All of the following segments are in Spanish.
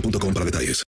para detalles.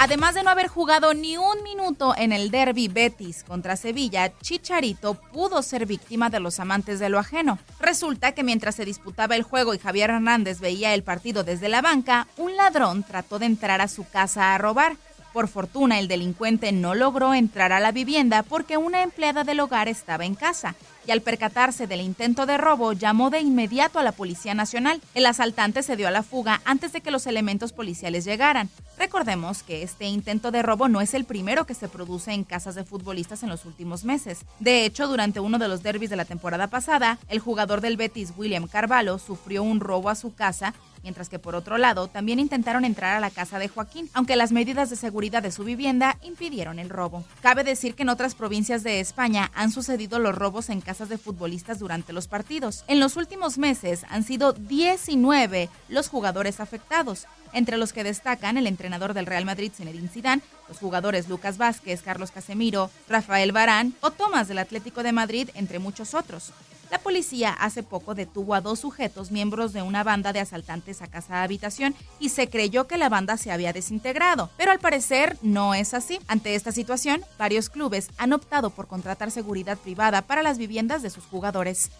Además de no haber jugado ni un minuto en el derby Betis contra Sevilla, Chicharito pudo ser víctima de los amantes de lo ajeno. Resulta que mientras se disputaba el juego y Javier Hernández veía el partido desde la banca, un ladrón trató de entrar a su casa a robar. Por fortuna, el delincuente no logró entrar a la vivienda porque una empleada del hogar estaba en casa y al percatarse del intento de robo llamó de inmediato a la Policía Nacional. El asaltante se dio a la fuga antes de que los elementos policiales llegaran. Recordemos que este intento de robo no es el primero que se produce en casas de futbolistas en los últimos meses. De hecho, durante uno de los derbis de la temporada pasada, el jugador del Betis, William Carvalho, sufrió un robo a su casa mientras que por otro lado también intentaron entrar a la casa de Joaquín, aunque las medidas de seguridad de su vivienda impidieron el robo. Cabe decir que en otras provincias de España han sucedido los robos en casas de futbolistas durante los partidos. En los últimos meses han sido 19 los jugadores afectados, entre los que destacan el entrenador del Real Madrid, Zinedine Zidane, los jugadores Lucas Vázquez, Carlos Casemiro, Rafael Barán o Tomás del Atlético de Madrid, entre muchos otros. La policía hace poco detuvo a dos sujetos miembros de una banda de asaltantes a casa de habitación y se creyó que la banda se había desintegrado, pero al parecer no es así. Ante esta situación, varios clubes han optado por contratar seguridad privada para las viviendas de sus jugadores.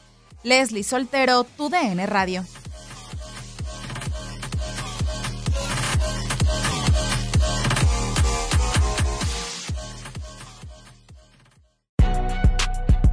Leslie Soltero, tu DN Radio.